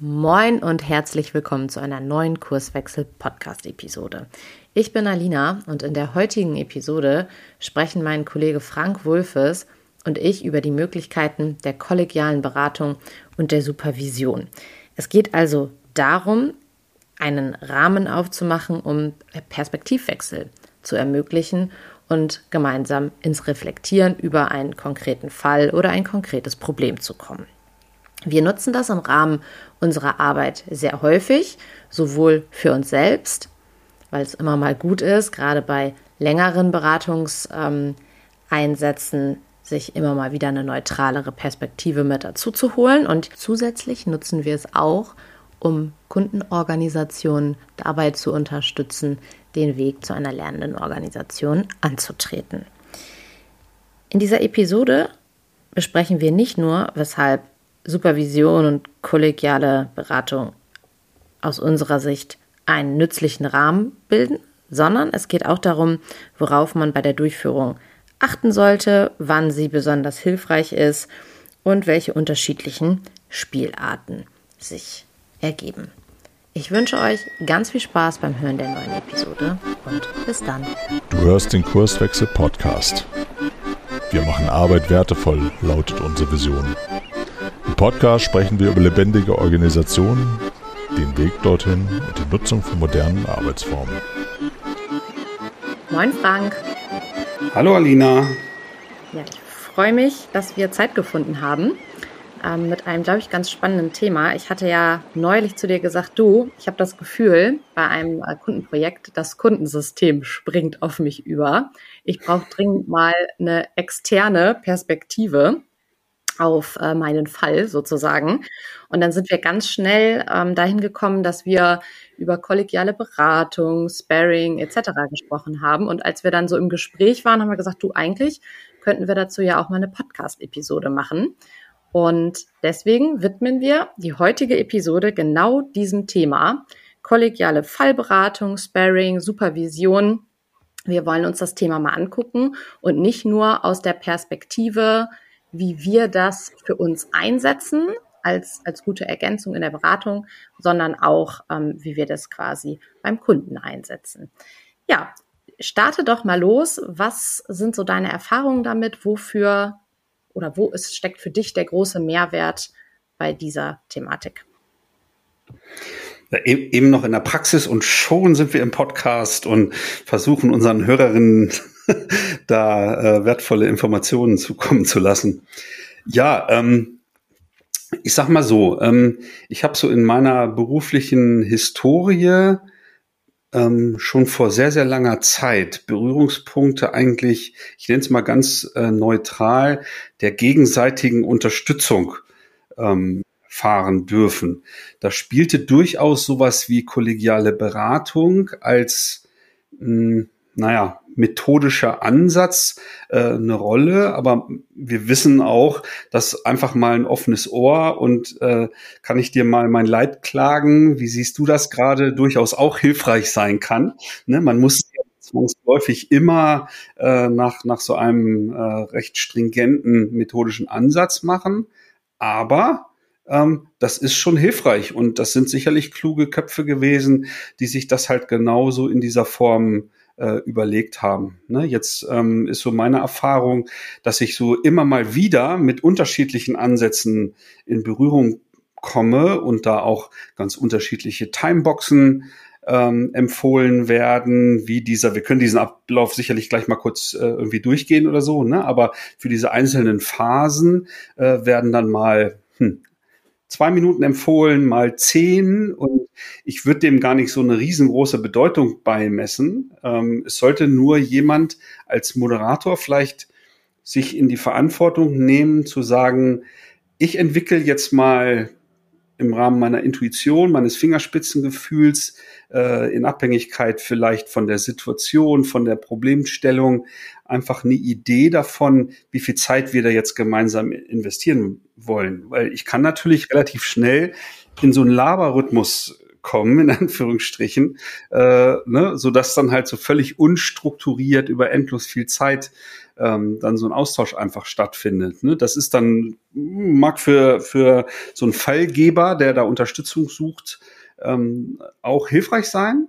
Moin und herzlich willkommen zu einer neuen Kurswechsel-Podcast-Episode. Ich bin Alina und in der heutigen Episode sprechen mein Kollege Frank Wulfes und ich über die Möglichkeiten der kollegialen Beratung und der Supervision. Es geht also darum, einen Rahmen aufzumachen, um Perspektivwechsel zu ermöglichen und gemeinsam ins Reflektieren über einen konkreten Fall oder ein konkretes Problem zu kommen. Wir nutzen das im Rahmen unserer Arbeit sehr häufig, sowohl für uns selbst, weil es immer mal gut ist, gerade bei längeren Beratungseinsätzen, sich immer mal wieder eine neutralere Perspektive mit dazu zu holen. Und zusätzlich nutzen wir es auch, um Kundenorganisationen dabei zu unterstützen, den Weg zu einer lernenden Organisation anzutreten. In dieser Episode besprechen wir nicht nur, weshalb Supervision und kollegiale Beratung aus unserer Sicht einen nützlichen Rahmen bilden, sondern es geht auch darum, worauf man bei der Durchführung achten sollte, wann sie besonders hilfreich ist und welche unterschiedlichen Spielarten sich ergeben. Ich wünsche euch ganz viel Spaß beim Hören der neuen Episode und bis dann. Du hörst den Kurswechsel Podcast. Wir machen Arbeit wertevoll, lautet unsere Vision. Podcast sprechen wir über lebendige Organisationen, den Weg dorthin und die Nutzung von modernen Arbeitsformen. Moin Frank. Hallo Alina. Ja, ich freue mich, dass wir Zeit gefunden haben ähm, mit einem, glaube ich, ganz spannenden Thema. Ich hatte ja neulich zu dir gesagt, du, ich habe das Gefühl, bei einem äh, Kundenprojekt, das Kundensystem springt auf mich über. Ich brauche dringend mal eine externe Perspektive auf äh, meinen Fall sozusagen. Und dann sind wir ganz schnell ähm, dahin gekommen, dass wir über kollegiale Beratung, Sparring etc. gesprochen haben. Und als wir dann so im Gespräch waren, haben wir gesagt, du eigentlich könnten wir dazu ja auch mal eine Podcast-Episode machen. Und deswegen widmen wir die heutige Episode genau diesem Thema. Kollegiale Fallberatung, Sparring, Supervision. Wir wollen uns das Thema mal angucken und nicht nur aus der Perspektive wie wir das für uns einsetzen als, als gute Ergänzung in der Beratung, sondern auch, ähm, wie wir das quasi beim Kunden einsetzen. Ja, starte doch mal los. Was sind so deine Erfahrungen damit? Wofür oder wo ist, steckt für dich der große Mehrwert bei dieser Thematik? Ja, e-, eben noch in der Praxis und schon sind wir im Podcast und versuchen unseren Hörerinnen da äh, wertvolle Informationen zukommen zu lassen. Ja, ähm, ich sag mal so, ähm, ich habe so in meiner beruflichen Historie ähm, schon vor sehr, sehr langer Zeit Berührungspunkte eigentlich, ich nenne es mal ganz äh, neutral, der gegenseitigen Unterstützung ähm, fahren dürfen. Da spielte durchaus sowas wie kollegiale Beratung als, mh, hm, naja, methodischer Ansatz äh, eine Rolle, aber wir wissen auch, dass einfach mal ein offenes Ohr und äh, kann ich dir mal mein Leid klagen, wie siehst du das gerade, durchaus auch hilfreich sein kann. Ne? Man muss zwangsläufig immer äh, nach, nach so einem äh, recht stringenten methodischen Ansatz machen, aber ähm, das ist schon hilfreich und das sind sicherlich kluge Köpfe gewesen, die sich das halt genauso in dieser Form äh, überlegt haben. Ne? Jetzt ähm, ist so meine Erfahrung, dass ich so immer mal wieder mit unterschiedlichen Ansätzen in Berührung komme und da auch ganz unterschiedliche Timeboxen ähm, empfohlen werden, wie dieser, wir können diesen Ablauf sicherlich gleich mal kurz äh, irgendwie durchgehen oder so, ne? aber für diese einzelnen Phasen äh, werden dann mal hm, zwei Minuten empfohlen, mal zehn und ich würde dem gar nicht so eine riesengroße Bedeutung beimessen. Ähm, es sollte nur jemand als Moderator vielleicht sich in die Verantwortung nehmen, zu sagen, ich entwickle jetzt mal im Rahmen meiner Intuition, meines Fingerspitzengefühls, äh, in Abhängigkeit vielleicht von der Situation, von der Problemstellung, einfach eine Idee davon, wie viel Zeit wir da jetzt gemeinsam investieren wollen. Weil ich kann natürlich relativ schnell in so einen Laberrhythmus kommen, in Anführungsstrichen, äh, ne, sodass dann halt so völlig unstrukturiert über endlos viel Zeit ähm, dann so ein Austausch einfach stattfindet. Ne? Das ist dann, mag für, für so einen Fallgeber, der da Unterstützung sucht, ähm, auch hilfreich sein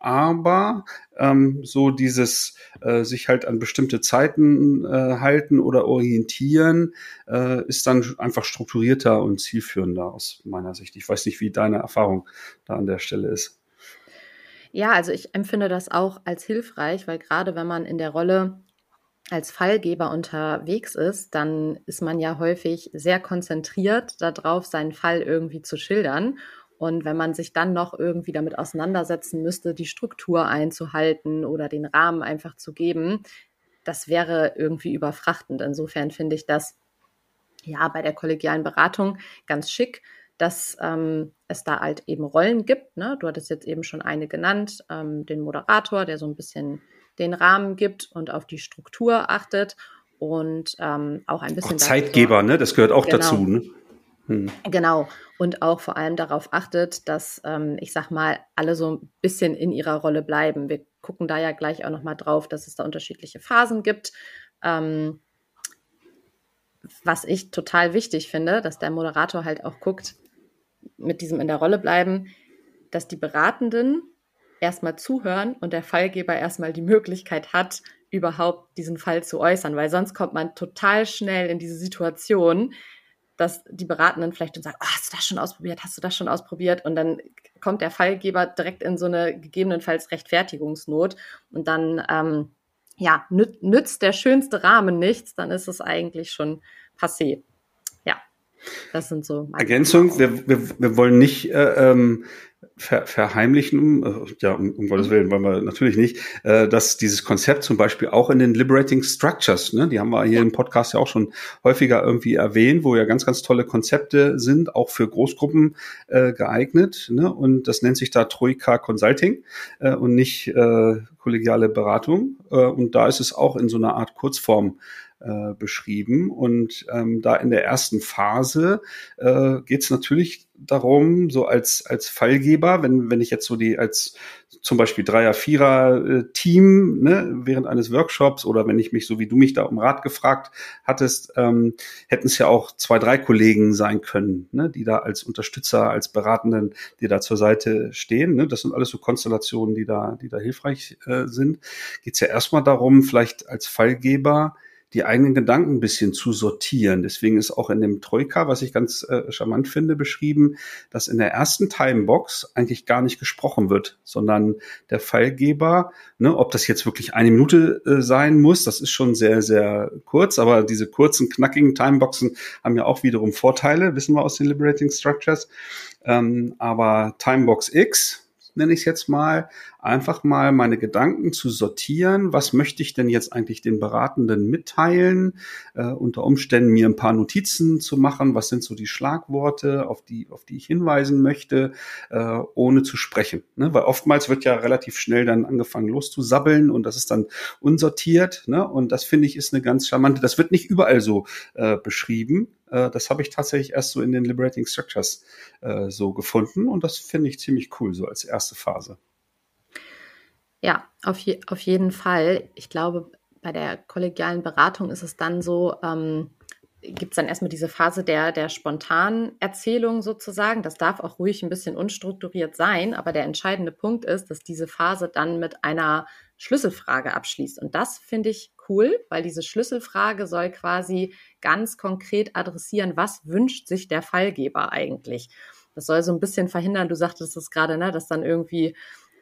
aber ähm, so dieses äh, sich halt an bestimmte Zeiten äh, halten oder orientieren äh, ist dann einfach strukturierter und zielführender aus meiner Sicht. Ich weiß nicht, wie deine Erfahrung da an der Stelle ist. Ja, also ich empfinde das auch als hilfreich, weil gerade wenn man in der Rolle als Fallgeber unterwegs ist, dann ist man ja häufig sehr konzentriert darauf, seinen Fall irgendwie zu schildern und wenn man sich dann noch irgendwie damit auseinandersetzen müsste, die Struktur einzuhalten oder den Rahmen einfach zu geben, das wäre irgendwie überfrachtend. Insofern finde ich das ja bei der kollegialen Beratung ganz schick, dass ähm, es da halt eben Rollen gibt. Ne? Du hattest jetzt eben schon eine genannt, ähm, den Moderator, der so ein bisschen den Rahmen gibt und auf die Struktur achtet und ähm, auch ein bisschen. Auch Zeitgeber, ne? Das gehört auch genau. dazu. Ne? Hm. Genau. Und auch vor allem darauf achtet, dass, ähm, ich sag mal, alle so ein bisschen in ihrer Rolle bleiben. Wir gucken da ja gleich auch nochmal drauf, dass es da unterschiedliche Phasen gibt. Ähm, was ich total wichtig finde, dass der Moderator halt auch guckt, mit diesem in der Rolle bleiben, dass die Beratenden erstmal zuhören und der Fallgeber erstmal die Möglichkeit hat, überhaupt diesen Fall zu äußern, weil sonst kommt man total schnell in diese Situation, dass die Beratenden vielleicht dann sagen, oh, hast du das schon ausprobiert, hast du das schon ausprobiert? Und dann kommt der Fallgeber direkt in so eine gegebenenfalls Rechtfertigungsnot und dann ähm, ja, nützt der schönste Rahmen nichts, dann ist es eigentlich schon passé. Ja, das sind so. Ergänzung, wir, wir, wir wollen nicht äh, ähm, ver verheimlichen, äh, ja, um, um Gottes Willen, wollen wir natürlich nicht, äh, dass dieses Konzept zum Beispiel auch in den Liberating Structures, ne, die haben wir hier im Podcast ja auch schon häufiger irgendwie erwähnt, wo ja ganz, ganz tolle Konzepte sind, auch für Großgruppen äh, geeignet. Ne, und das nennt sich da Troika Consulting äh, und nicht äh, kollegiale Beratung. Äh, und da ist es auch in so einer Art Kurzform äh, beschrieben. Und ähm, da in der ersten Phase äh, geht es natürlich darum, so als, als Fallgeber, wenn, wenn ich jetzt so die als zum Beispiel Dreier-, Vierer-Team ne, während eines Workshops oder wenn ich mich, so wie du mich da um Rat gefragt hattest, ähm, hätten es ja auch zwei, drei Kollegen sein können, ne, die da als Unterstützer, als Beratenden, die da zur Seite stehen. Ne. Das sind alles so Konstellationen, die da, die da hilfreich äh, sind. Geht es ja erstmal darum, vielleicht als Fallgeber die eigenen Gedanken ein bisschen zu sortieren. Deswegen ist auch in dem Troika, was ich ganz äh, charmant finde, beschrieben, dass in der ersten Timebox eigentlich gar nicht gesprochen wird, sondern der Fallgeber, ne, ob das jetzt wirklich eine Minute äh, sein muss, das ist schon sehr, sehr kurz, aber diese kurzen, knackigen Timeboxen haben ja auch wiederum Vorteile, wissen wir aus den Liberating Structures. Ähm, aber Timebox X, nenne ich es jetzt mal, einfach mal meine Gedanken zu sortieren. Was möchte ich denn jetzt eigentlich den Beratenden mitteilen? Äh, unter Umständen mir ein paar Notizen zu machen. Was sind so die Schlagworte, auf die, auf die ich hinweisen möchte, äh, ohne zu sprechen? Ne? Weil oftmals wird ja relativ schnell dann angefangen loszusabbeln und das ist dann unsortiert. Ne? Und das finde ich ist eine ganz charmante, das wird nicht überall so äh, beschrieben. Äh, das habe ich tatsächlich erst so in den Liberating Structures äh, so gefunden und das finde ich ziemlich cool, so als erste Phase. Ja, auf, je, auf jeden Fall. Ich glaube, bei der kollegialen Beratung ist es dann so, ähm, gibt es dann erstmal diese Phase der, der spontanen Erzählung sozusagen. Das darf auch ruhig ein bisschen unstrukturiert sein, aber der entscheidende Punkt ist, dass diese Phase dann mit einer Schlüsselfrage abschließt. Und das finde ich cool, weil diese Schlüsselfrage soll quasi ganz konkret adressieren, was wünscht sich der Fallgeber eigentlich. Das soll so ein bisschen verhindern, du sagtest es gerade, ne, dass dann irgendwie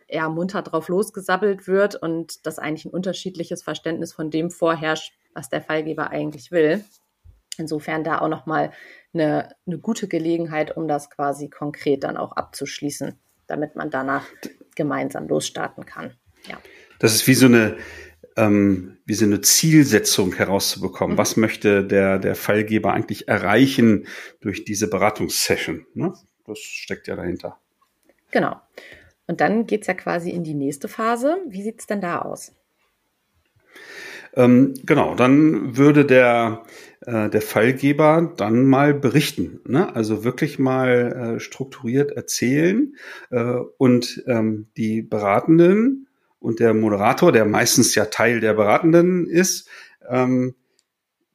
eher munter drauf losgesabbelt wird und dass eigentlich ein unterschiedliches Verständnis von dem vorherrscht, was der Fallgeber eigentlich will. Insofern da auch nochmal eine, eine gute Gelegenheit, um das quasi konkret dann auch abzuschließen, damit man danach gemeinsam losstarten kann. Ja. Das ist wie so eine, ähm, wie so eine Zielsetzung herauszubekommen. Mhm. Was möchte der, der Fallgeber eigentlich erreichen durch diese Beratungssession? Ne? Das steckt ja dahinter. Genau. Und dann geht es ja quasi in die nächste Phase. Wie sieht es denn da aus? Ähm, genau, dann würde der äh, der Fallgeber dann mal berichten. Ne? Also wirklich mal äh, strukturiert erzählen äh, und ähm, die Beratenden und der Moderator, der meistens ja Teil der Beratenden ist, ähm,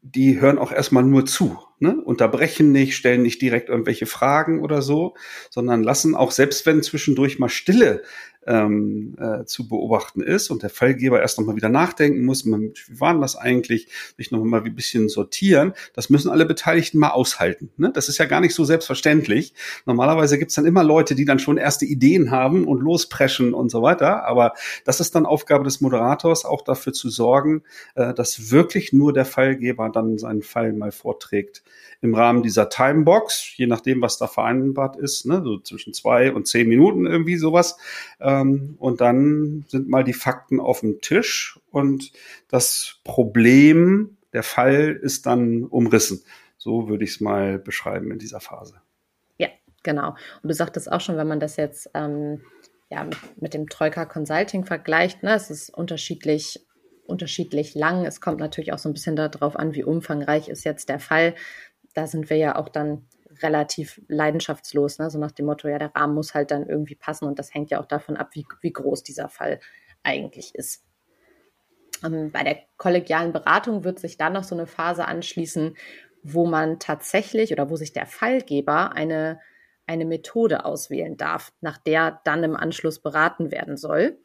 die hören auch erstmal nur zu, ne? unterbrechen nicht, stellen nicht direkt irgendwelche Fragen oder so, sondern lassen auch, selbst wenn zwischendurch mal Stille ähm, äh, zu beobachten ist und der Fallgeber erst nochmal wieder nachdenken muss, wie war denn das eigentlich, sich nochmal ein bisschen sortieren, das müssen alle Beteiligten mal aushalten. Ne? Das ist ja gar nicht so selbstverständlich. Normalerweise gibt's dann immer Leute, die dann schon erste Ideen haben und lospreschen und so weiter, aber das ist dann Aufgabe des Moderators, auch dafür zu sorgen, äh, dass wirklich nur der Fallgeber dann seinen Fall mal vorträgt im Rahmen dieser Timebox, je nachdem, was da vereinbart ist, ne, so zwischen zwei und zehn Minuten irgendwie sowas. Ähm, und dann sind mal die Fakten auf dem Tisch und das Problem, der Fall ist dann umrissen. So würde ich es mal beschreiben in dieser Phase. Ja, genau. Und du sagtest auch schon, wenn man das jetzt ähm, ja, mit, mit dem Troika Consulting vergleicht, ne, es ist unterschiedlich unterschiedlich lang. Es kommt natürlich auch so ein bisschen darauf an, wie umfangreich ist jetzt der Fall da sind wir ja auch dann relativ leidenschaftslos, ne? so nach dem Motto, ja, der Rahmen muss halt dann irgendwie passen und das hängt ja auch davon ab, wie, wie groß dieser Fall eigentlich ist. Ähm, bei der kollegialen Beratung wird sich dann noch so eine Phase anschließen, wo man tatsächlich oder wo sich der Fallgeber eine, eine Methode auswählen darf, nach der dann im Anschluss beraten werden soll.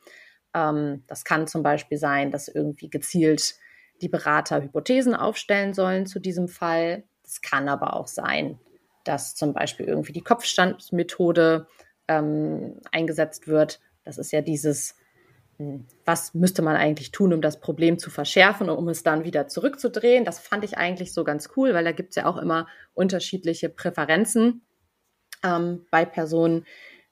Ähm, das kann zum Beispiel sein, dass irgendwie gezielt die Berater Hypothesen aufstellen sollen zu diesem Fall es kann aber auch sein, dass zum Beispiel irgendwie die Kopfstandmethode ähm, eingesetzt wird. Das ist ja dieses, hm, was müsste man eigentlich tun, um das Problem zu verschärfen und um es dann wieder zurückzudrehen. Das fand ich eigentlich so ganz cool, weil da gibt es ja auch immer unterschiedliche Präferenzen ähm, bei Personen,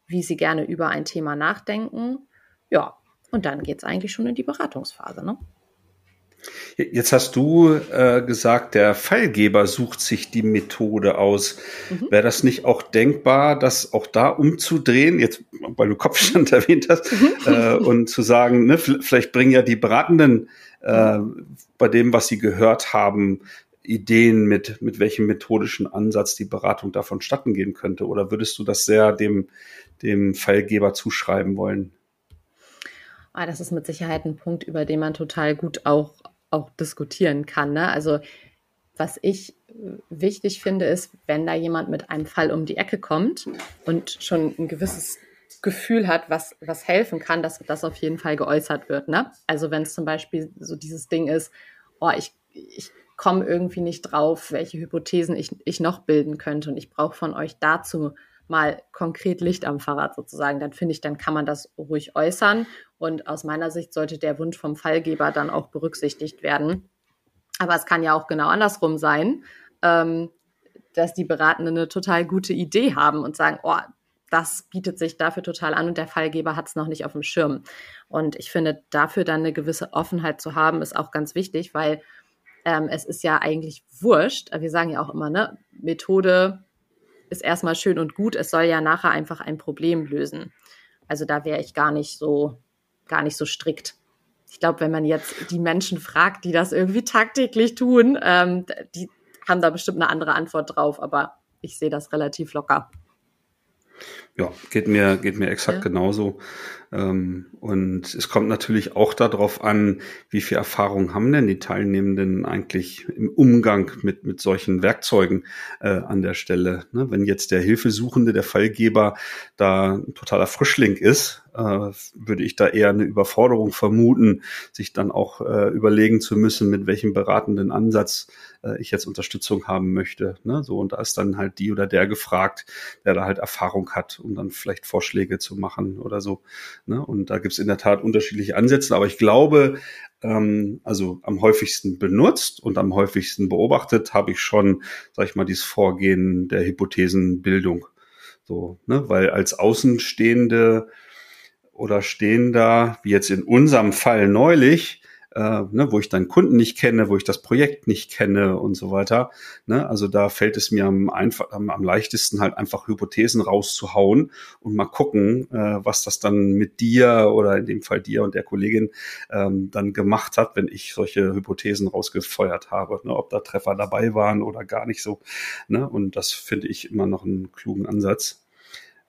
wie sie gerne über ein Thema nachdenken. Ja, und dann geht es eigentlich schon in die Beratungsphase. Ne? Jetzt hast du äh, gesagt, der Fallgeber sucht sich die Methode aus. Mhm. Wäre das nicht auch denkbar, das auch da umzudrehen, jetzt weil du Kopfstand erwähnt hast, mhm. äh, und zu sagen, ne, vielleicht bringen ja die Beratenden äh, bei dem, was sie gehört haben, Ideen mit, mit welchem methodischen Ansatz die Beratung davon statten gehen könnte? Oder würdest du das sehr dem, dem Fallgeber zuschreiben wollen? Ah, das ist mit Sicherheit ein Punkt, über den man total gut auch auch diskutieren kann. Ne? Also was ich wichtig finde, ist, wenn da jemand mit einem Fall um die Ecke kommt und schon ein gewisses Gefühl hat, was, was helfen kann, dass das auf jeden Fall geäußert wird. Ne? Also wenn es zum Beispiel so dieses Ding ist, oh, ich, ich komme irgendwie nicht drauf, welche Hypothesen ich, ich noch bilden könnte und ich brauche von euch dazu mal konkret Licht am Fahrrad sozusagen, dann finde ich, dann kann man das ruhig äußern. Und aus meiner Sicht sollte der Wunsch vom Fallgeber dann auch berücksichtigt werden. Aber es kann ja auch genau andersrum sein, ähm, dass die Beratenden eine total gute Idee haben und sagen, oh, das bietet sich dafür total an und der Fallgeber hat es noch nicht auf dem Schirm. Und ich finde, dafür dann eine gewisse Offenheit zu haben, ist auch ganz wichtig, weil ähm, es ist ja eigentlich wurscht. Wir sagen ja auch immer, ne, Methode ist erstmal schön und gut. Es soll ja nachher einfach ein Problem lösen. Also da wäre ich gar nicht so, gar nicht so strikt. Ich glaube, wenn man jetzt die Menschen fragt, die das irgendwie tagtäglich tun, ähm, die haben da bestimmt eine andere Antwort drauf, aber ich sehe das relativ locker. Ja, geht mir, geht mir exakt ja. genauso. Ähm, und es kommt natürlich auch darauf an, wie viel Erfahrung haben denn die Teilnehmenden eigentlich im Umgang mit, mit solchen Werkzeugen äh, an der Stelle. Ne? Wenn jetzt der Hilfesuchende, der Fallgeber da ein totaler Frischling ist, äh, würde ich da eher eine Überforderung vermuten, sich dann auch äh, überlegen zu müssen, mit welchem beratenden Ansatz äh, ich jetzt Unterstützung haben möchte. Ne? So, und da ist dann halt die oder der gefragt, der da halt Erfahrung hat, um dann vielleicht Vorschläge zu machen oder so. Ne? Und da gibt es in der Tat unterschiedliche Ansätze, aber ich glaube, ähm, also am häufigsten benutzt und am häufigsten beobachtet habe ich schon, sag ich mal, dieses Vorgehen der Hypothesenbildung. So, ne? Weil als Außenstehende oder Stehender, wie jetzt in unserem Fall neulich, äh, ne, wo ich dann Kunden nicht kenne, wo ich das Projekt nicht kenne und so weiter. Ne? Also da fällt es mir am, einfach, am, am leichtesten halt einfach Hypothesen rauszuhauen und mal gucken, äh, was das dann mit dir oder in dem Fall dir und der Kollegin ähm, dann gemacht hat, wenn ich solche Hypothesen rausgefeuert habe, ne? ob da Treffer dabei waren oder gar nicht so. Ne? Und das finde ich immer noch einen klugen Ansatz.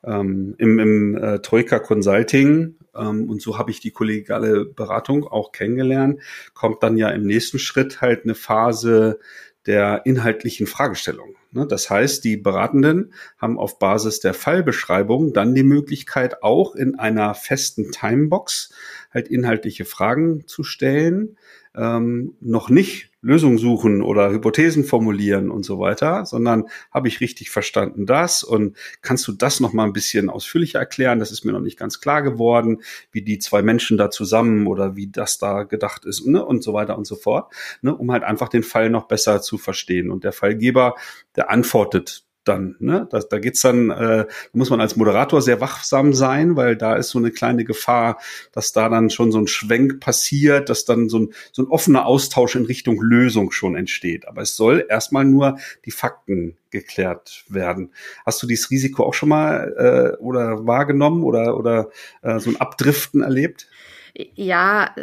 Ähm, Im im äh, Troika Consulting ähm, und so habe ich die kollegiale Beratung auch kennengelernt, kommt dann ja im nächsten Schritt halt eine Phase der inhaltlichen Fragestellung. Ne? Das heißt, die Beratenden haben auf Basis der Fallbeschreibung dann die Möglichkeit, auch in einer festen Timebox halt inhaltliche Fragen zu stellen, ähm, noch nicht Lösungen suchen oder Hypothesen formulieren und so weiter, sondern habe ich richtig verstanden das und kannst du das noch mal ein bisschen ausführlicher erklären? Das ist mir noch nicht ganz klar geworden, wie die zwei Menschen da zusammen oder wie das da gedacht ist ne? und so weiter und so fort, ne? um halt einfach den Fall noch besser zu verstehen. Und der Fallgeber, der antwortet dann. Ne? Da, da geht's dann, äh, muss man als Moderator sehr wachsam sein, weil da ist so eine kleine Gefahr, dass da dann schon so ein Schwenk passiert, dass dann so ein, so ein offener Austausch in Richtung Lösung schon entsteht. Aber es soll erstmal nur die Fakten geklärt werden. Hast du dieses Risiko auch schon mal äh, oder wahrgenommen oder, oder äh, so ein Abdriften erlebt? Ja,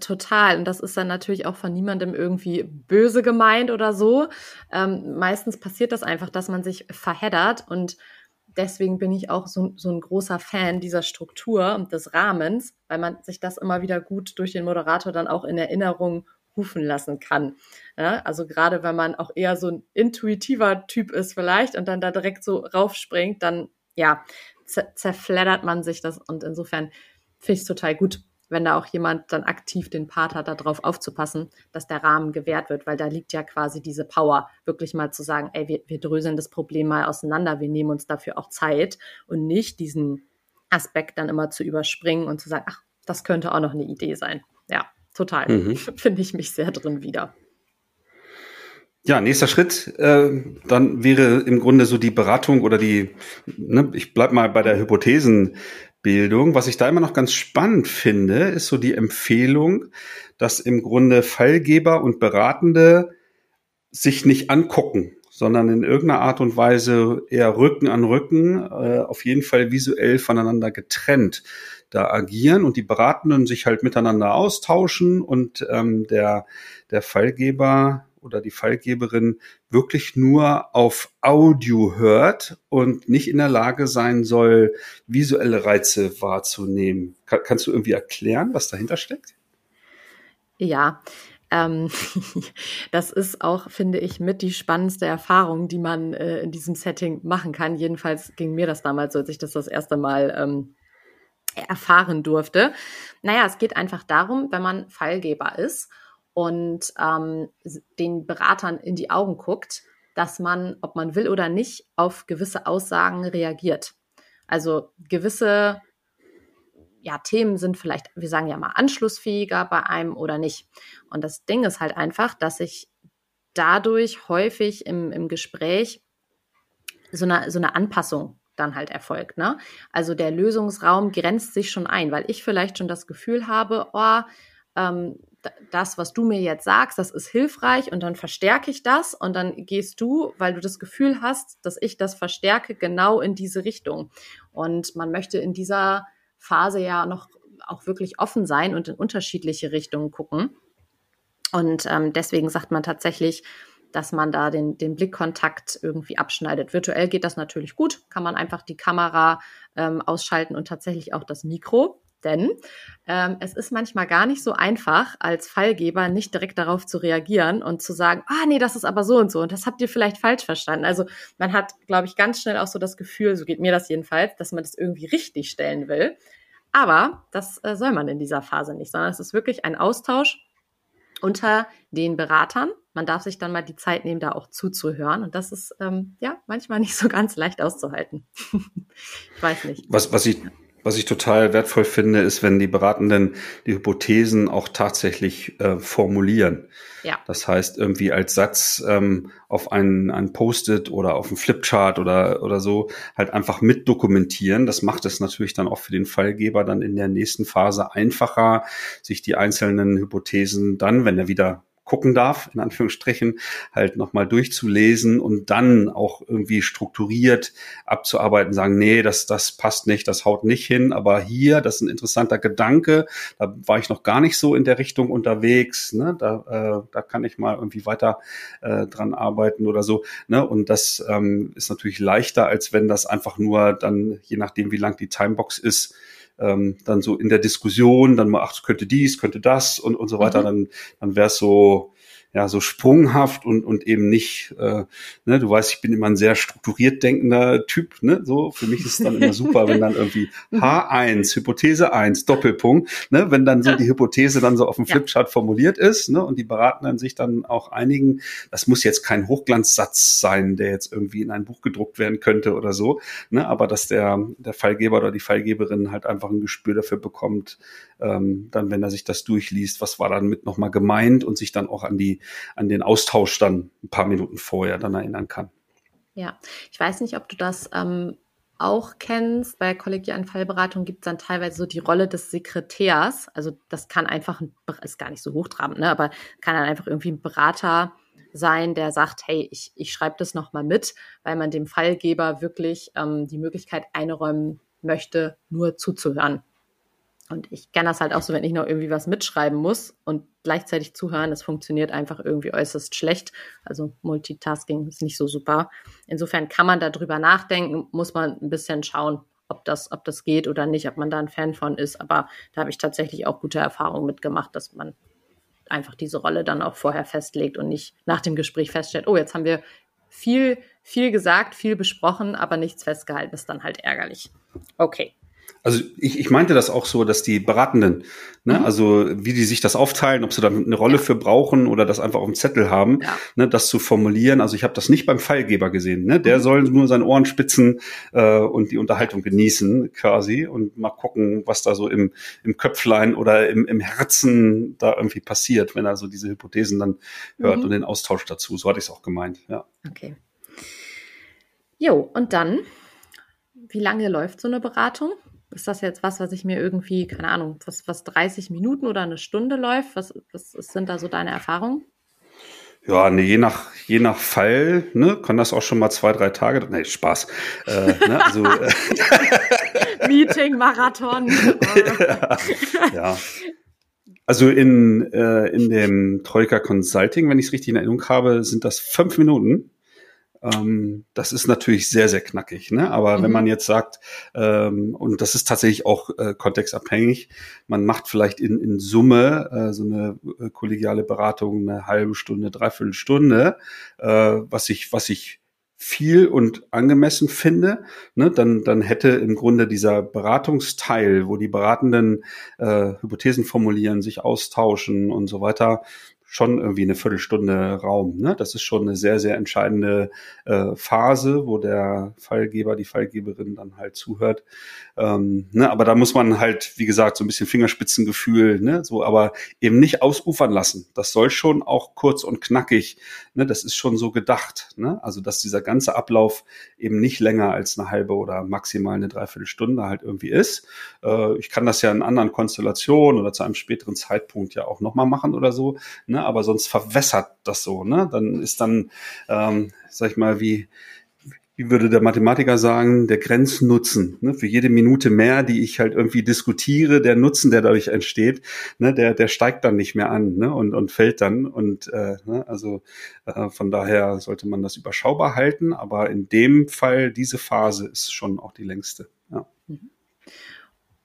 total. Und das ist dann natürlich auch von niemandem irgendwie böse gemeint oder so. Ähm, meistens passiert das einfach, dass man sich verheddert und deswegen bin ich auch so, so ein großer Fan dieser Struktur und des Rahmens, weil man sich das immer wieder gut durch den Moderator dann auch in Erinnerung rufen lassen kann. Ja, also gerade wenn man auch eher so ein intuitiver Typ ist vielleicht und dann da direkt so raufspringt, dann ja, zerfleddert man sich das und insofern finde ich es total gut, wenn da auch jemand dann aktiv den Part hat, darauf aufzupassen, dass der Rahmen gewährt wird, weil da liegt ja quasi diese Power, wirklich mal zu sagen, ey, wir, wir dröseln das Problem mal auseinander, wir nehmen uns dafür auch Zeit und nicht diesen Aspekt dann immer zu überspringen und zu sagen, ach, das könnte auch noch eine Idee sein. Ja, total. Mhm. Finde ich mich sehr drin wieder. Ja, nächster Schritt, äh, dann wäre im Grunde so die Beratung oder die, ne, ich bleib mal bei der Hypothesen Bildung. Was ich da immer noch ganz spannend finde, ist so die Empfehlung, dass im Grunde Fallgeber und Beratende sich nicht angucken, sondern in irgendeiner Art und Weise eher Rücken an Rücken, äh, auf jeden Fall visuell voneinander getrennt da agieren und die Beratenden sich halt miteinander austauschen und ähm, der, der Fallgeber oder die Fallgeberin wirklich nur auf Audio hört und nicht in der Lage sein soll, visuelle Reize wahrzunehmen. Kann, kannst du irgendwie erklären, was dahinter steckt? Ja, ähm, das ist auch, finde ich, mit die spannendste Erfahrung, die man äh, in diesem Setting machen kann. Jedenfalls ging mir das damals als ich das das erste Mal ähm, erfahren durfte. Naja, es geht einfach darum, wenn man Fallgeber ist und ähm, den Beratern in die Augen guckt, dass man, ob man will oder nicht, auf gewisse Aussagen reagiert. Also gewisse ja, Themen sind vielleicht, wir sagen ja mal, anschlussfähiger bei einem oder nicht. Und das Ding ist halt einfach, dass ich dadurch häufig im, im Gespräch so eine, so eine Anpassung dann halt erfolgt. Ne? Also der Lösungsraum grenzt sich schon ein, weil ich vielleicht schon das Gefühl habe, oh, ähm, das, was du mir jetzt sagst, das ist hilfreich und dann verstärke ich das und dann gehst du, weil du das Gefühl hast, dass ich das verstärke, genau in diese Richtung. Und man möchte in dieser Phase ja noch auch wirklich offen sein und in unterschiedliche Richtungen gucken. Und ähm, deswegen sagt man tatsächlich, dass man da den, den Blickkontakt irgendwie abschneidet. Virtuell geht das natürlich gut, kann man einfach die Kamera ähm, ausschalten und tatsächlich auch das Mikro. Denn ähm, es ist manchmal gar nicht so einfach, als Fallgeber nicht direkt darauf zu reagieren und zu sagen, ah nee, das ist aber so und so und das habt ihr vielleicht falsch verstanden. Also man hat, glaube ich, ganz schnell auch so das Gefühl, so geht mir das jedenfalls, dass man das irgendwie richtig stellen will. Aber das äh, soll man in dieser Phase nicht, sondern es ist wirklich ein Austausch unter den Beratern. Man darf sich dann mal die Zeit nehmen, da auch zuzuhören. Und das ist ähm, ja manchmal nicht so ganz leicht auszuhalten. ich weiß nicht. Was, was ich Was ich total wertvoll finde, ist, wenn die Beratenden die Hypothesen auch tatsächlich äh, formulieren. Ja. Das heißt, irgendwie als Satz ähm, auf einen, ein Post-it oder auf einen Flipchart oder, oder so halt einfach mit dokumentieren. Das macht es natürlich dann auch für den Fallgeber dann in der nächsten Phase einfacher, sich die einzelnen Hypothesen dann, wenn er wieder gucken darf, in Anführungsstrichen, halt nochmal durchzulesen und dann auch irgendwie strukturiert abzuarbeiten, sagen, nee, das, das passt nicht, das haut nicht hin, aber hier, das ist ein interessanter Gedanke, da war ich noch gar nicht so in der Richtung unterwegs, ne? da, äh, da kann ich mal irgendwie weiter äh, dran arbeiten oder so. Ne? Und das ähm, ist natürlich leichter, als wenn das einfach nur dann, je nachdem, wie lang die Timebox ist, ähm, dann so in der Diskussion, dann mal, ach, könnte dies, könnte das und, und so weiter, mhm. dann, dann wäre es so, ja so sprunghaft und und eben nicht äh, ne du weißt ich bin immer ein sehr strukturiert denkender Typ ne so. Für mich ist es dann immer super wenn dann irgendwie H1 Hypothese 1 Doppelpunkt ne wenn dann so die Hypothese dann so auf dem Flipchart ja. formuliert ist ne und die Beratenden sich dann auch einigen. Das muss jetzt kein Hochglanzsatz sein der jetzt irgendwie in ein Buch gedruckt werden könnte oder so ne aber dass der der Fallgeber oder die Fallgeberin halt einfach ein Gespür dafür bekommt ähm, dann wenn er sich das durchliest was war dann mit nochmal gemeint und sich dann auch an die an den Austausch dann ein paar Minuten vorher dann erinnern kann. Ja, ich weiß nicht, ob du das ähm, auch kennst. Bei kollegialen Fallberatung gibt es dann teilweise so die Rolle des Sekretärs. Also das kann einfach, ein, ist gar nicht so hochtrabend, ne? aber kann dann einfach irgendwie ein Berater sein, der sagt, hey, ich, ich schreibe das nochmal mit, weil man dem Fallgeber wirklich ähm, die Möglichkeit einräumen möchte, nur zuzuhören. Und ich kenne das halt auch so, wenn ich noch irgendwie was mitschreiben muss und gleichzeitig zuhören, das funktioniert einfach irgendwie äußerst schlecht. Also Multitasking ist nicht so super. Insofern kann man darüber nachdenken, muss man ein bisschen schauen, ob das, ob das geht oder nicht, ob man da ein Fan von ist. Aber da habe ich tatsächlich auch gute Erfahrungen mitgemacht, dass man einfach diese Rolle dann auch vorher festlegt und nicht nach dem Gespräch feststellt, oh, jetzt haben wir viel, viel gesagt, viel besprochen, aber nichts festgehalten, ist dann halt ärgerlich. Okay. Also ich, ich meinte das auch so, dass die Beratenden, ne, mhm. also wie die sich das aufteilen, ob sie da eine Rolle für brauchen oder das einfach auf dem Zettel haben, ja. ne, das zu formulieren. Also ich habe das nicht beim Fallgeber gesehen. Ne? Der mhm. soll nur seine Ohren spitzen äh, und die Unterhaltung genießen quasi und mal gucken, was da so im, im Köpflein oder im, im Herzen da irgendwie passiert, wenn er so diese Hypothesen dann hört mhm. und den Austausch dazu. So hatte ich es auch gemeint, ja. Okay. Jo, und dann, wie lange läuft so eine Beratung? Ist das jetzt was, was ich mir irgendwie, keine Ahnung, was, was 30 Minuten oder eine Stunde läuft? Was, was sind da so deine Erfahrungen? Ja, ne, je nach je nach Fall, ne, kann das auch schon mal zwei, drei Tage. Nee, Spaß. Äh, ne, also, Meeting, Marathon. ja, ja. Also in, äh, in dem Troika Consulting, wenn ich es richtig in Erinnerung habe, sind das fünf Minuten. Ähm, das ist natürlich sehr, sehr knackig. Ne? Aber mhm. wenn man jetzt sagt, ähm, und das ist tatsächlich auch äh, kontextabhängig, man macht vielleicht in, in Summe äh, so eine äh, kollegiale Beratung eine halbe Stunde, dreiviertel Stunde, äh, was ich, was ich viel und angemessen finde, ne, dann, dann hätte im Grunde dieser Beratungsteil, wo die Beratenden äh, Hypothesen formulieren, sich austauschen und so weiter, schon irgendwie eine Viertelstunde Raum. Ne? Das ist schon eine sehr, sehr entscheidende äh, Phase, wo der Fallgeber, die Fallgeberin dann halt zuhört. Ähm, ne? Aber da muss man halt, wie gesagt, so ein bisschen Fingerspitzengefühl, ne? so, aber eben nicht ausufern lassen. Das soll schon auch kurz und knackig, ne? das ist schon so gedacht. Ne? Also, dass dieser ganze Ablauf eben nicht länger als eine halbe oder maximal eine Dreiviertelstunde halt irgendwie ist. Äh, ich kann das ja in anderen Konstellationen oder zu einem späteren Zeitpunkt ja auch nochmal machen oder so. Ne? Ne? aber sonst verwässert das so. Ne? Dann ist dann, ähm, sag ich mal, wie, wie würde der Mathematiker sagen, der Grenznutzen. Ne? Für jede Minute mehr, die ich halt irgendwie diskutiere, der Nutzen, der dadurch entsteht, ne? der, der steigt dann nicht mehr an ne? und, und fällt dann. Und äh, ne? also äh, von daher sollte man das überschaubar halten. Aber in dem Fall, diese Phase ist schon auch die längste. Ja. Mhm.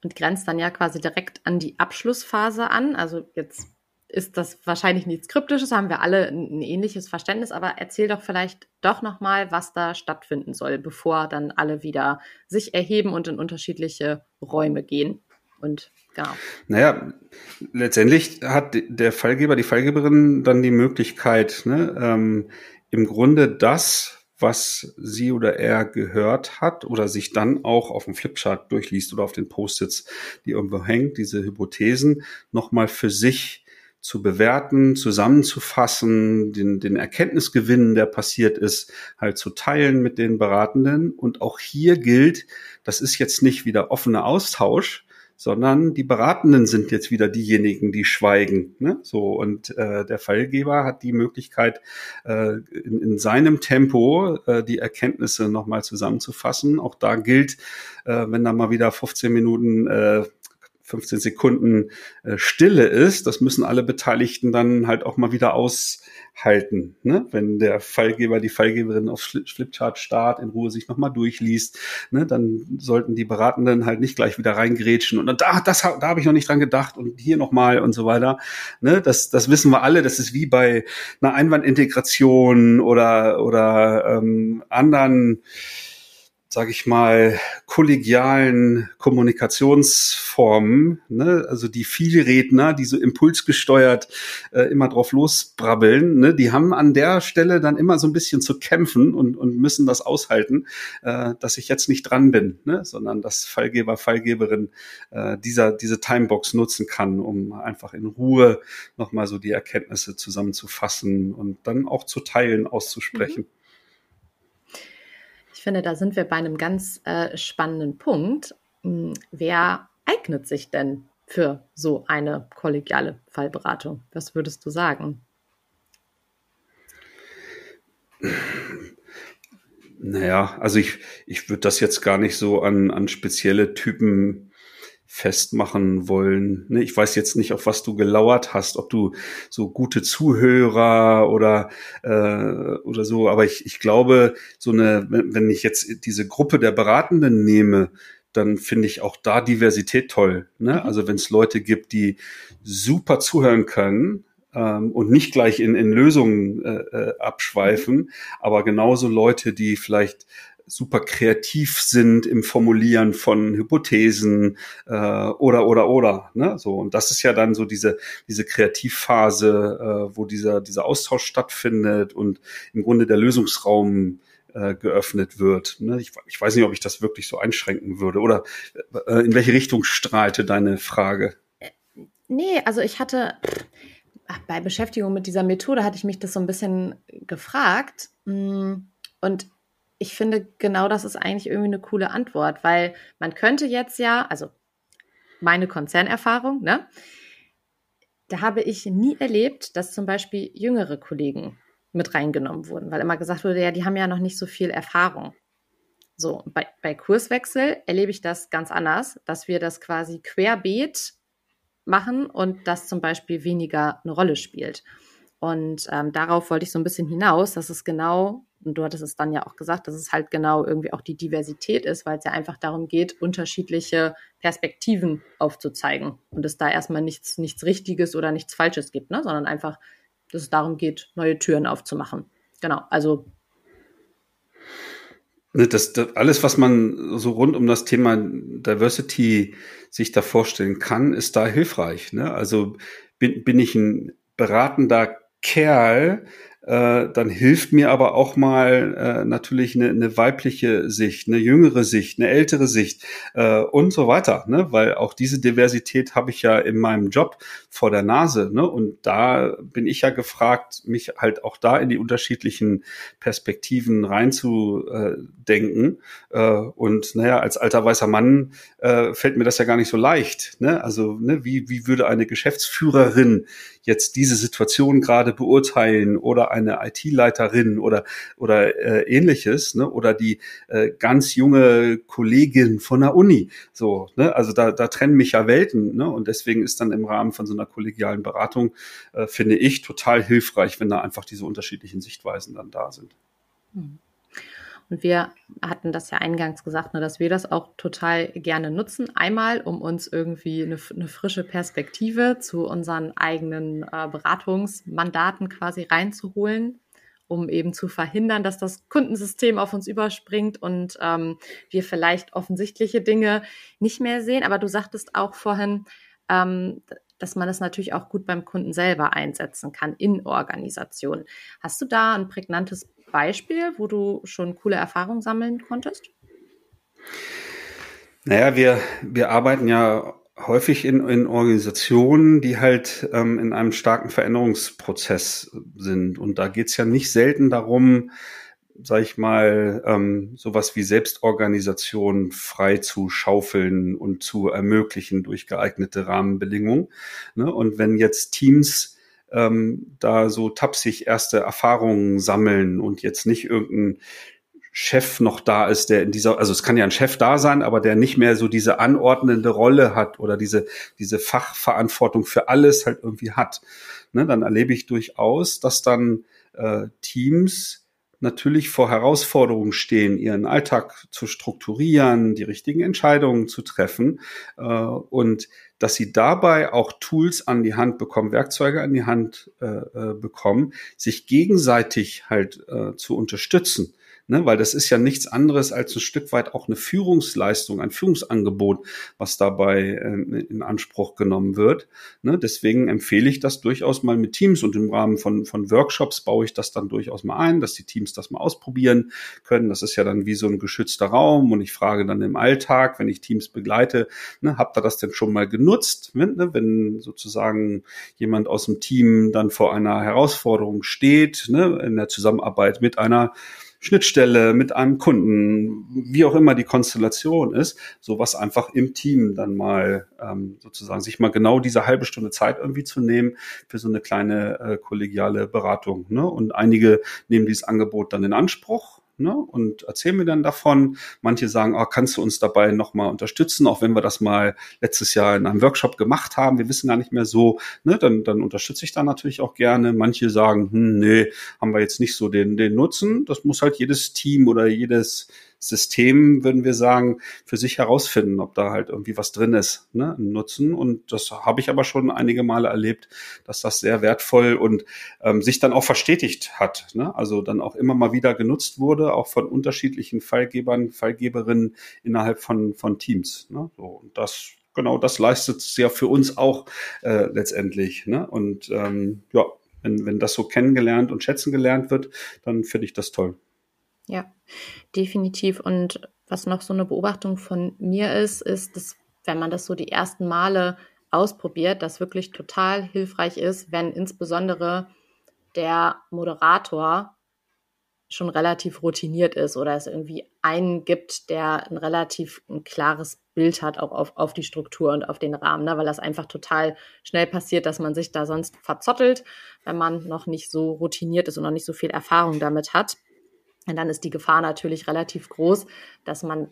Und grenzt dann ja quasi direkt an die Abschlussphase an. Also jetzt ist das wahrscheinlich nichts Kryptisches, haben wir alle ein, ähnliches Verständnis, aber erzähl doch vielleicht doch nochmal, was da stattfinden soll, bevor dann alle wieder sich erheben und in unterschiedliche Räume gehen. Und genau. Naja, letztendlich hat der Fallgeber, die Fallgeberin dann die Möglichkeit, ne, ähm, im Grunde das, was sie oder er gehört hat oder sich dann auch auf dem Flipchart durchliest oder auf den Post-its, die irgendwo hängt, diese Hypothesen nochmal für sich zu bewerten, zusammenzufassen, den, den Erkenntnisgewinn, der passiert ist, halt zu teilen mit den Beratenden. Und auch hier gilt, das ist jetzt nicht wieder offener Austausch, sondern die Beratenden sind jetzt wieder diejenigen, die schweigen. Ne? So und äh, der Fallgeber hat die Möglichkeit, äh, in, in seinem Tempo äh, die Erkenntnisse nochmal zusammenzufassen. Auch da gilt, äh, wenn da mal wieder 15 Minuten äh, 15 Sekunden äh, Stille ist, das müssen alle Beteiligten dann halt auch mal wieder aushalten. Ne? Wenn der Fallgeber, die Fallgeberin auf Flipchart start, in Ruhe sich nochmal durchliest, ne? dann sollten die Beratenden halt nicht gleich wieder reingrätschen und da, das, da habe ich noch nicht dran gedacht und hier nochmal und so weiter. Ne? Das, das wissen wir alle, das ist wie bei einer Einwandintegration oder, oder ähm, anderen sage ich mal, kollegialen Kommunikationsformen, ne? also die Vielredner, die so impulsgesteuert äh, immer drauf losbrabbeln, ne? die haben an der Stelle dann immer so ein bisschen zu kämpfen und, und müssen das aushalten, äh, dass ich jetzt nicht dran bin, ne? sondern dass Fallgeber, Fallgeberin äh, dieser, diese Timebox nutzen kann, um einfach in Ruhe nochmal so die Erkenntnisse zusammenzufassen und dann auch zu teilen, auszusprechen. Mhm finde, da sind wir bei einem ganz äh, spannenden Punkt. Hm, wer eignet sich denn für so eine kollegiale Fallberatung? Was würdest du sagen? Naja, also ich, ich würde das jetzt gar nicht so an, an spezielle Typen festmachen wollen. Ne, ich weiß jetzt nicht, auf was du gelauert hast, ob du so gute Zuhörer oder äh, oder so, aber ich, ich glaube, so eine, wenn ich jetzt diese Gruppe der Beratenden nehme, dann finde ich auch da Diversität toll. Ne? Mhm. Also wenn es Leute gibt, die super zuhören können, ähm, und nicht gleich in, in Lösungen äh, äh, abschweifen, aber genauso Leute, die vielleicht super kreativ sind im Formulieren von Hypothesen äh, oder oder oder ne so und das ist ja dann so diese diese Kreativphase äh, wo dieser dieser Austausch stattfindet und im Grunde der Lösungsraum äh, geöffnet wird ne? ich, weiß nicht ob ich das wirklich so einschränken würde oder äh, in welche Richtung strahlte deine Frage nee also ich hatte bei Beschäftigung mit dieser Methode hatte ich mich das so ein bisschen gefragt mm, und ich finde, genau das ist eigentlich irgendwie eine coole Antwort, weil man könnte jetzt ja, also meine Konzernerfahrung, ne? Da habe ich nie erlebt, dass zum Beispiel jüngere Kollegen mit reingenommen wurden, weil immer gesagt wurde, ja, die haben ja noch nicht so viel Erfahrung. So, bei, bei Kurswechsel erlebe ich das ganz anders, dass wir das quasi querbeet machen und das zum Beispiel weniger eine Rolle spielt. Und ähm, darauf wollte ich so ein bisschen hinaus, dass es genau und du hattest es dann ja auch gesagt, dass es halt genau irgendwie auch die Diversität ist, weil es ja einfach darum geht, unterschiedliche Perspektiven aufzuzeigen und es da erstmal nichts, nichts Richtiges oder nichts Falsches gibt, ne? sondern einfach, dass es darum geht, neue Türen aufzumachen. Genau, also ne, das, das, alles, was man so rund um das Thema Diversity sich da vorstellen kann, ist da hilfreich. Ne? Also bin, bin ich ein beratender Kerl, äh, dann hilft mir aber auch mal äh, natürlich eine, eine weibliche Sicht, eine jüngere Sicht, eine ältere Sicht äh, und so weiter, ne? weil auch diese Diversität habe ich ja in meinem Job vor der Nase ne? und da bin ich ja gefragt, mich halt auch da in die unterschiedlichen Perspektiven reinzudenken äh, und naja, als alter weißer Mann äh, fällt mir das ja gar nicht so leicht, ne? also ne, wie, wie würde eine Geschäftsführerin jetzt diese Situation gerade beurteilen oder eine IT-Leiterin oder oder äh, ähnliches, ne? oder die äh, ganz junge Kollegin von der Uni. So, ne? Also da, da trennen mich ja Welten, ne? Und deswegen ist dann im Rahmen von so einer kollegialen Beratung, äh, finde ich, total hilfreich, wenn da einfach diese unterschiedlichen Sichtweisen dann da sind. Hm. Und wir hatten das ja eingangs gesagt, ne, dass wir das auch total gerne nutzen. Einmal, um uns irgendwie eine, eine frische Perspektive zu unseren eigenen äh, Beratungsmandaten quasi reinzuholen, um eben zu verhindern, dass das Kundensystem auf uns überspringt und ähm, wir vielleicht offensichtliche Dinge nicht mehr sehen. Aber du sagtest auch vorhin, ähm, dass man es natürlich auch gut beim Kunden selber einsetzen kann in Organisationen. Hast du da ein prägnantes Beispiel, wo du schon coole Erfahrungen sammeln konntest? Naja, wir, wir arbeiten ja häufig in, in Organisationen, die halt ähm, in einem starken Veränderungsprozess sind. Und da geht's ja nicht selten darum, sag ich mal, ähm, sowas wie Selbstorganisation frei zu schaufeln und zu ermöglichen durch geeignete Rahmenbedingungen. Ne? Und wenn jetzt Teams ähm, da so tapsig erste Erfahrungen sammeln und jetzt nicht irgendein Chef noch da ist, der in dieser, also es kann ja ein Chef da sein, aber der nicht mehr so diese anordnende Rolle hat oder diese, diese Fachverantwortung für alles halt irgendwie hat, ne, dann erlebe ich durchaus, dass dann äh, Teams natürlich vor Herausforderungen stehen, ihren Alltag zu strukturieren, die richtigen Entscheidungen zu treffen äh, und dass sie dabei auch Tools an die Hand bekommen, Werkzeuge an die Hand äh, äh bekommen, sich gegenseitig halt äh, zu unterstützen ne? weil das ist ja nichts anderes als ein Stück weit auch eine Führungsleistung, ein Führungsangebot, was dabei äh, in Anspruch genommen wird. Ne? Deswegen empfehle ich das durchaus mal mit Teams und im Rahmen von, von Workshops baue ich das dann durchaus mal ein, dass die Teams das mal ausprobieren können. Das ist ja dann wie so ein geschützter Raum und ich frage dann im Alltag, wenn ich Teams begleite, ne, habt ihr das denn schon mal genutzt, wenn, ne, wenn sozusagen jemand aus dem Team dann vor einer Herausforderung steht, ne, in der Zusammenarbeit mit einer Schnittstelle mit einem Kunden, wie auch immer die Konstellation ist, sowas einfach im Team dann mal ähm, sozusagen sich mal genau diese halbe Stunde Zeit irgendwie zu nehmen für so eine kleine äh, kollegiale Beratung. Ne? Und einige nehmen dieses Angebot dann in Anspruch ne, und erzählen mir dann davon. Manche sagen, oh, kannst du uns dabei nochmal unterstützen, auch wenn wir das mal letztes Jahr in einem Workshop gemacht haben, wir wissen gar nicht mehr so, ne, dann, dann unterstütze ich da natürlich auch gerne. Manche sagen, hm, nee, haben wir jetzt nicht so den, den Nutzen. Das muss halt jedes Team oder jedes System, würden wir sagen, für sich herausfinden, ob da halt irgendwie was drin ist, ne, Nutzen. Und das habe ich aber schon einige Male erlebt, dass das sehr wertvoll und ähm, sich dann auch verstetigt hat. Ne? Also dann auch immer mal wieder genutzt wurde, auch von unterschiedlichen Fallgebern, Fallgeberinnen innerhalb von, von Teams. Ne? So, und das genau das leistet es ja für uns auch äh, letztendlich. Ne? Und ähm, ja, wenn, wenn das so kennengelernt und schätzen gelernt wird, dann finde ich das toll. Ja, definitiv. Und was noch so eine Beobachtung von mir ist, ist, dass wenn man das so die ersten Male ausprobiert, das wirklich total hilfreich ist, wenn insbesondere der Moderator schon relativ routiniert ist oder es irgendwie einen gibt, der ein relativ ein klares Bild hat, auch auf, auf die Struktur und auf den Rahmen, ne? weil das einfach total schnell passiert, dass man sich da sonst verzottelt, wenn man noch nicht so routiniert ist und noch nicht so viel Erfahrung damit hat. Und dann ist die Gefahr natürlich relativ groß, dass man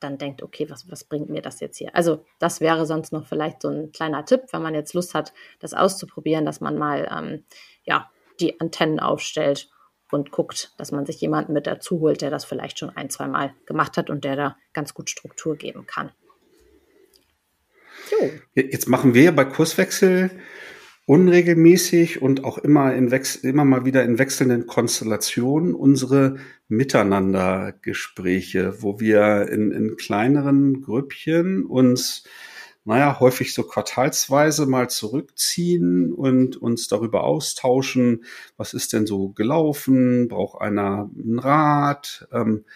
dann denkt, okay, was, was bringt mir das jetzt hier? Also das wäre sonst noch vielleicht so ein kleiner Tipp, wenn man jetzt Lust hat, das auszuprobieren, dass man mal ähm, ja, die Antennen aufstellt und guckt, dass man sich jemanden mit dazu holt, der das vielleicht schon ein, zwei Mal gemacht hat und der da ganz gut Struktur geben kann. Jo. Jetzt machen wir bei Kurswechsel unregelmäßig und auch immer in Wechsel, immer mal wieder in wechselnden Konstellationen unsere Miteinandergespräche, wo wir in, in kleineren Grüppchen uns naja, häufig so quartalsweise mal zurückziehen und uns darüber austauschen, was ist denn so gelaufen, braucht einer einen Rat, ähm,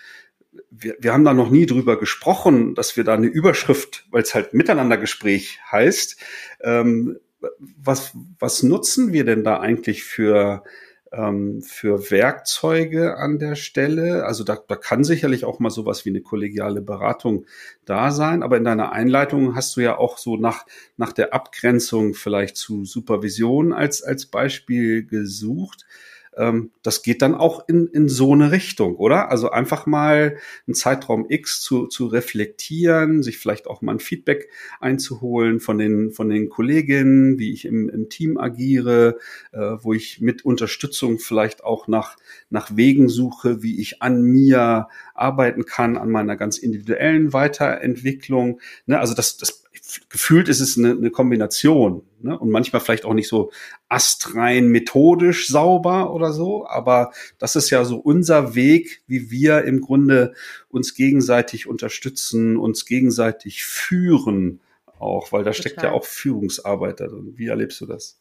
wir, wir haben da noch nie drüber gesprochen, dass wir da eine Überschrift, weil es halt Miteinandergespräch heißt, ähm, was, was nutzen wir denn da eigentlich für, ähm, für Werkzeuge an der Stelle? Also da, da kann sicherlich auch mal sowas wie eine kollegiale Beratung da sein, aber in deiner Einleitung hast du ja auch so nach, nach der Abgrenzung vielleicht zu Supervision als, als Beispiel gesucht ähm, das geht dann auch in, in so eine Richtung, oder? Also einfach mal einen Zeitraum X zu, zu reflektieren, sich vielleicht auch mal ein Feedback einzuholen von den, von den Kolleginnen, wie ich im, im Team agiere, äh, wo ich mit Unterstützung vielleicht auch nach, nach Wegen suche, wie ich an mir arbeiten kann, an meiner ganz individuellen Weiterentwicklung. Ne? Also das, das gefühlt ist es eine, eine Kombination ne? und manchmal vielleicht auch nicht so astrein methodisch sauber oder so, aber das ist ja so unser Weg, wie wir im Grunde uns gegenseitig unterstützen, uns gegenseitig führen auch, weil da Total. steckt ja auch Führungsarbeit drin. Wie erlebst du das?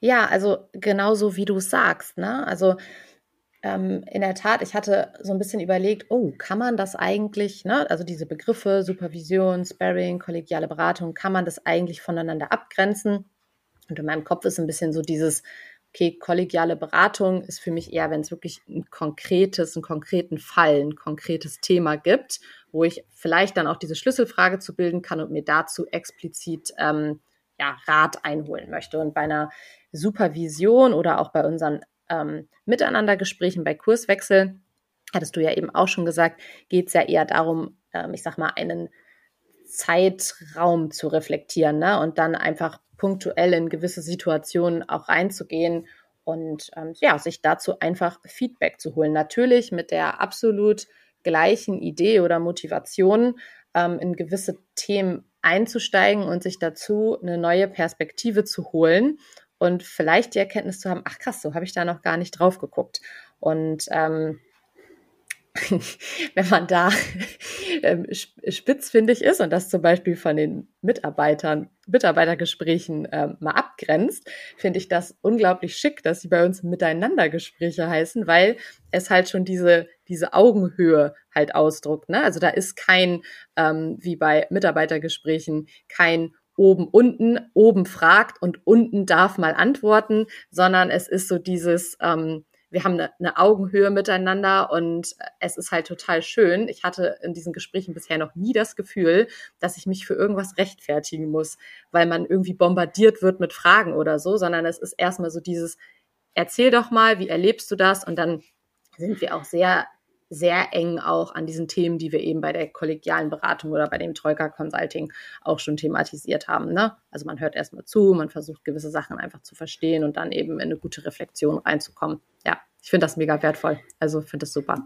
Ja, also genauso wie du sagst, ne? Also ähm, in der Tat, ich hatte so ein bisschen überlegt, oh, kann man das eigentlich, ne, also diese Begriffe Supervision, Sparring, kollegiale Beratung, kann man das eigentlich voneinander abgrenzen? Und in meinem Kopf ist ein bisschen so dieses, okay, kollegiale Beratung ist für mich eher, wenn es wirklich ein konkretes, einen konkreten Fall, ein konkretes Thema gibt, wo ich vielleicht dann auch diese Schlüsselfrage zu bilden kann und mir dazu explizit ähm, ja, Rat einholen möchte. Und bei einer Supervision oder auch bei unseren ähm, Miteinandergesprächen, bei Kurswechsel, hattest du ja eben auch schon gesagt, geht es ja eher darum, ähm, ich sag mal, einen Zeitraum zu reflektieren ne? und dann einfach punktuell in gewisse Situationen auch reinzugehen und ähm, ja, sich dazu einfach Feedback zu holen. Natürlich mit der absolut gleichen Idee oder Motivation, ähm, in gewisse Themen einzusteigen und sich dazu eine neue Perspektive zu holen und vielleicht die Erkenntnis zu haben, ach krass, so habe ich da noch gar nicht drauf geguckt. Und ähm, wenn man da ähm, spitzfindig ist und das zum Beispiel von den Mitarbeitern, Mitarbeitergesprächen ähm, mal abgrenzt, finde ich das unglaublich schick, dass sie bei uns Miteinandergespräche heißen, weil es halt schon diese, diese Augenhöhe halt ausdruckt. Ne? Also da ist kein, ähm, wie bei Mitarbeitergesprächen, kein oben, unten, oben fragt und unten darf mal antworten, sondern es ist so dieses, ähm, wir haben eine, eine Augenhöhe miteinander und es ist halt total schön. Ich hatte in diesen Gesprächen bisher noch nie das Gefühl, dass ich mich für irgendwas rechtfertigen muss, weil man irgendwie bombardiert wird mit Fragen oder so, sondern es ist erstmal so dieses, erzähl doch mal, wie erlebst du das? Und dann sind wir auch sehr sehr eng auch an diesen Themen, die wir eben bei der kollegialen Beratung oder bei dem Troika Consulting auch schon thematisiert haben. Ne? Also man hört erstmal zu, man versucht gewisse Sachen einfach zu verstehen und dann eben in eine gute Reflexion reinzukommen. Ja, ich finde das mega wertvoll. Also finde das super.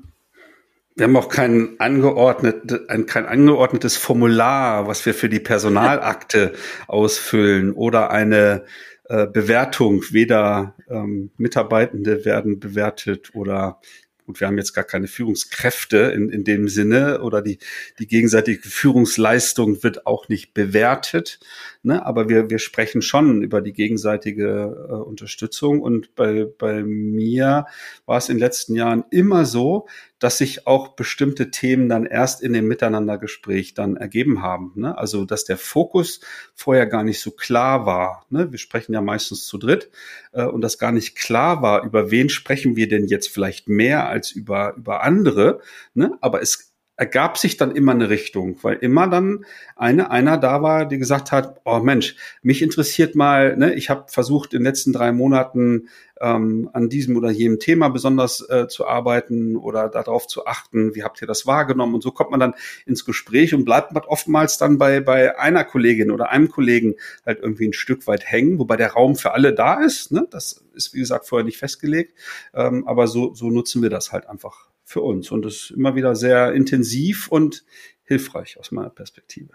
Wir haben auch kein, angeordnet, ein, kein angeordnetes Formular, was wir für die Personalakte ausfüllen oder eine äh, Bewertung. Weder ähm, Mitarbeitende werden bewertet oder und wir haben jetzt gar keine Führungskräfte in, in dem Sinne oder die, die gegenseitige Führungsleistung wird auch nicht bewertet. Ne? Aber wir, wir sprechen schon über die gegenseitige äh, Unterstützung. Und bei, bei mir war es in den letzten Jahren immer so, dass sich auch bestimmte Themen dann erst in dem Miteinandergespräch dann ergeben haben. Ne? Also, dass der Fokus vorher gar nicht so klar war. Ne? Wir sprechen ja meistens zu dritt äh, und das gar nicht klar war, über wen sprechen wir denn jetzt vielleicht mehr als über, über andere. Ne? Aber es ergab sich dann immer eine Richtung, weil immer dann eine, einer da war, die gesagt hat, oh Mensch, mich interessiert mal, ne, ich habe versucht in den letzten drei Monaten ähm, an diesem oder jenem Thema besonders äh, zu arbeiten oder darauf zu achten, wie habt ihr das wahrgenommen? Und so kommt man dann ins Gespräch und bleibt oftmals dann bei, bei einer Kollegin oder einem Kollegen halt irgendwie ein Stück weit hängen, wobei der Raum für alle da ist. Ne? Das ist, wie gesagt, vorher nicht festgelegt. Ähm, aber so, so nutzen wir das halt einfach für uns. Und ist immer wieder sehr intensiv und hilfreich aus meiner Perspektive.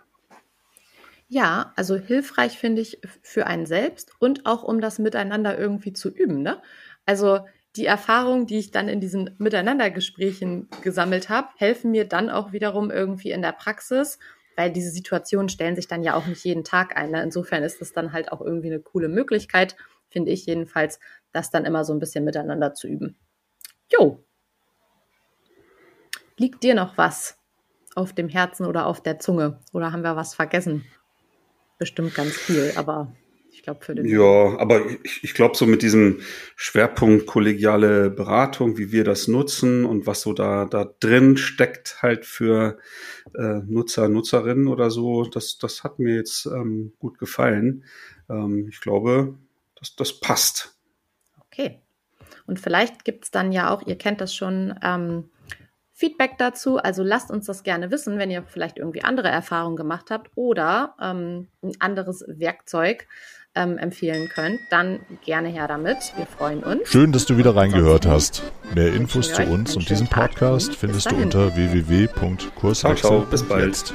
Ja, also hilfreich finde ich für einen selbst und auch um das Miteinander irgendwie zu üben. Ne? Also die Erfahrungen, die ich dann in diesen Miteinandergesprächen gesammelt habe, helfen mir dann auch wiederum irgendwie in der Praxis, weil diese Situationen stellen sich dann ja auch nicht jeden Tag ein. Ne? Insofern ist das dann halt auch irgendwie eine coole Möglichkeit, finde ich jedenfalls, das dann immer so ein bisschen miteinander zu üben. Jo, Liegt dir noch was auf dem Herzen oder auf der Zunge? Oder haben wir was vergessen? Bestimmt ganz viel, aber ich glaube für den. Ja, aber ich, ich glaube so mit diesem Schwerpunkt kollegiale Beratung, wie wir das nutzen und was so da, da drin steckt halt für äh, Nutzer, Nutzerinnen oder so, das, das hat mir jetzt ähm, gut gefallen. Ähm, ich glaube, das, das passt. Okay. Und vielleicht gibt es dann ja auch, ihr kennt das schon, ähm, Feedback dazu. Also lasst uns das gerne wissen, wenn ihr vielleicht irgendwie andere Erfahrungen gemacht habt oder ähm, ein anderes Werkzeug ähm, empfehlen könnt, dann gerne her damit. Wir freuen uns. Schön, dass du wieder reingehört hast. Mehr Infos zu uns und diesem Podcast findest du unter www.kurswechsel. Bis bald.